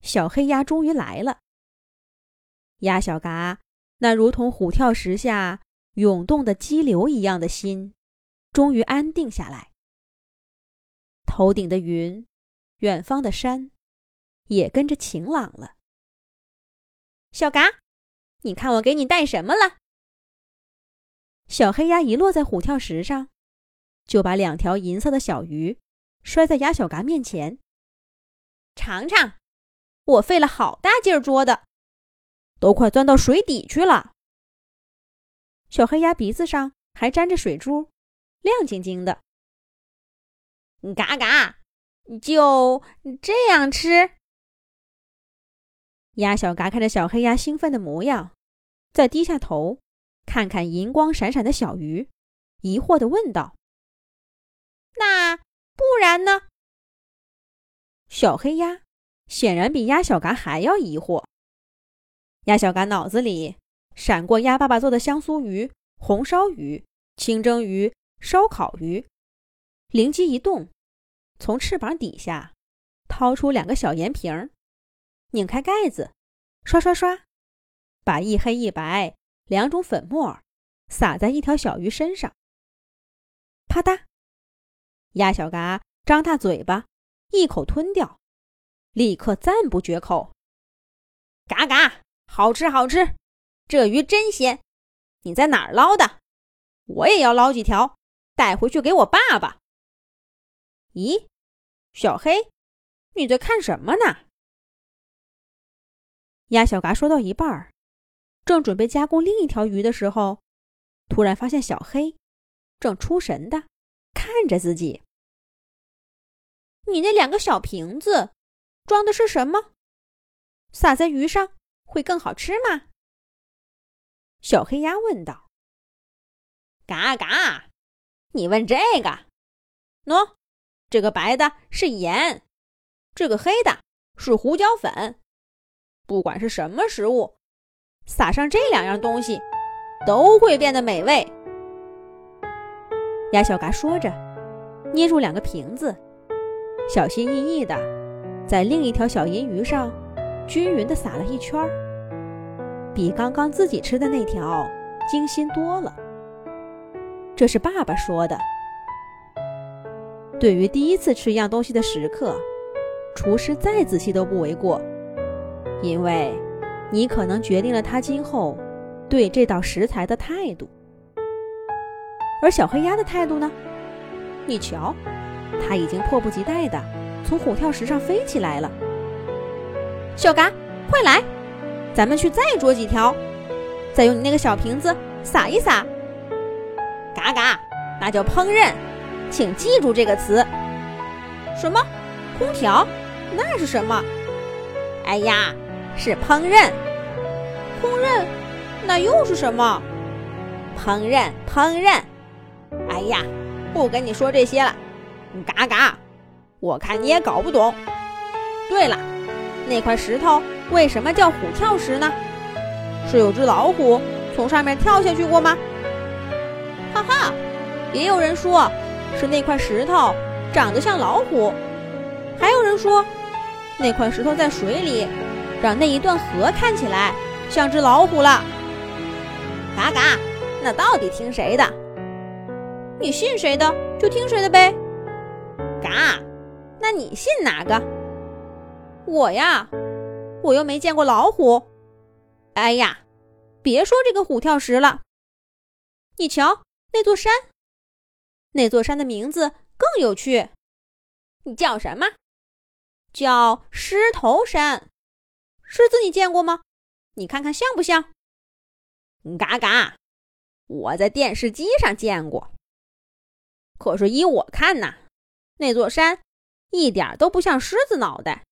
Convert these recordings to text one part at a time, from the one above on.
小黑鸭终于来了。鸭小嘎那如同虎跳石下涌动的激流一样的心，终于安定下来。头顶的云，远方的山，也跟着晴朗了。小嘎，你看我给你带什么了？小黑鸭一落在虎跳石上，就把两条银色的小鱼摔在鸭小嘎面前，尝尝。我费了好大劲儿捉的，都快钻到水底去了。小黑鸭鼻子上还沾着水珠，亮晶晶的。嘎嘎，就这样吃。鸭小嘎看着小黑鸭兴奋的模样，再低下头看看银光闪闪的小鱼，疑惑的问道：“那不然呢？”小黑鸭。显然比鸭小嘎还要疑惑。鸭小嘎脑子里闪过鸭爸爸做的香酥鱼、红烧鱼、清蒸鱼、烧烤鱼，灵机一动，从翅膀底下掏出两个小盐瓶，拧开盖子，刷刷刷，把一黑一白两种粉末撒在一条小鱼身上。啪嗒，鸭小嘎张大嘴巴，一口吞掉。立刻赞不绝口：“嘎嘎，好吃好吃，这鱼真鲜！你在哪儿捞的？我也要捞几条，带回去给我爸爸。”咦，小黑，你在看什么呢？鸭小嘎说到一半儿，正准备加工另一条鱼的时候，突然发现小黑正出神的看着自己。你那两个小瓶子。装的是什么？撒在鱼上会更好吃吗？小黑鸭问道。嘎嘎，你问这个？喏，这个白的是盐，这个黑的是胡椒粉。不管是什么食物，撒上这两样东西，都会变得美味。鸭小嘎说着，捏住两个瓶子，小心翼翼的。在另一条小银鱼上，均匀地撒了一圈儿，比刚刚自己吃的那条精心多了。这是爸爸说的。对于第一次吃一样东西的时刻，厨师再仔细都不为过，因为你可能决定了他今后对这道食材的态度。而小黑鸭的态度呢？你瞧，它已经迫不及待的。从虎跳石上飞起来了，小嘎，快来，咱们去再捉几条，再用你那个小瓶子撒一撒。嘎嘎，那叫烹饪，请记住这个词。什么？空调？那是什么？哎呀，是烹饪。烹饪？那又是什么？烹饪，烹饪。哎呀，不跟你说这些了。嘎嘎。我看你也搞不懂。对了，那块石头为什么叫虎跳石呢？是有只老虎从上面跳下去过吗？哈哈，也有人说是那块石头长得像老虎，还有人说那块石头在水里，让那一段河看起来像只老虎了。嘎嘎，那到底听谁的？你信谁的就听谁的呗。嘎。那你信哪个？我呀，我又没见过老虎。哎呀，别说这个虎跳石了。你瞧那座山，那座山的名字更有趣。你叫什么？叫狮头山。狮子你见过吗？你看看像不像？嘎嘎，我在电视机上见过。可是依我看呐，那座山。一点都不像狮子脑袋，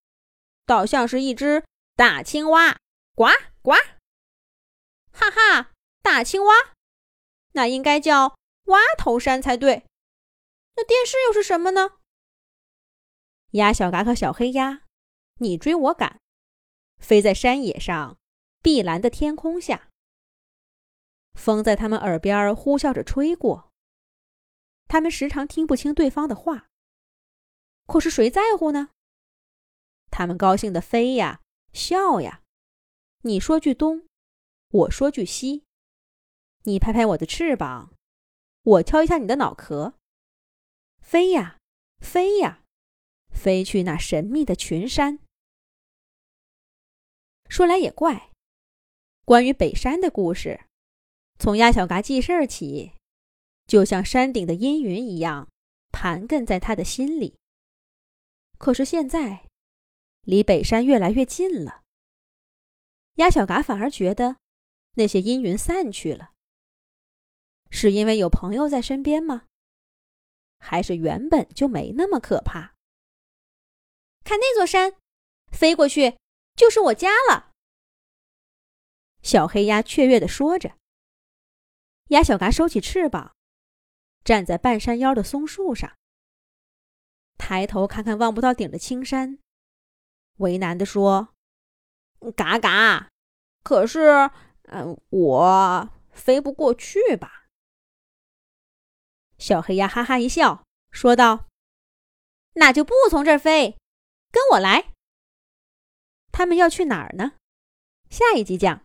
倒像是一只大青蛙，呱呱！哈哈，大青蛙，那应该叫蛙头山才对。那电视又是什么呢？鸭小嘎和小黑鸭，你追我赶，飞在山野上，碧蓝的天空下。风在他们耳边呼啸着吹过，他们时常听不清对方的话。可是谁在乎呢？他们高兴的飞呀，笑呀。你说句东，我说句西。你拍拍我的翅膀，我敲一下你的脑壳。飞呀，飞呀，飞去那神秘的群山。说来也怪，关于北山的故事，从鸭小嘎记事儿起，就像山顶的阴云一样，盘根在他的心里。可是现在，离北山越来越近了。鸭小嘎反而觉得，那些阴云散去了。是因为有朋友在身边吗？还是原本就没那么可怕？看那座山，飞过去就是我家了。小黑鸭雀跃地说着。鸭小嘎收起翅膀，站在半山腰的松树上。抬头看看望不到顶的青山，为难地说：“嘎嘎，可是，嗯，我飞不过去吧？”小黑鸭哈哈一笑，说道：“那就不从这儿飞，跟我来。”他们要去哪儿呢？下一集讲。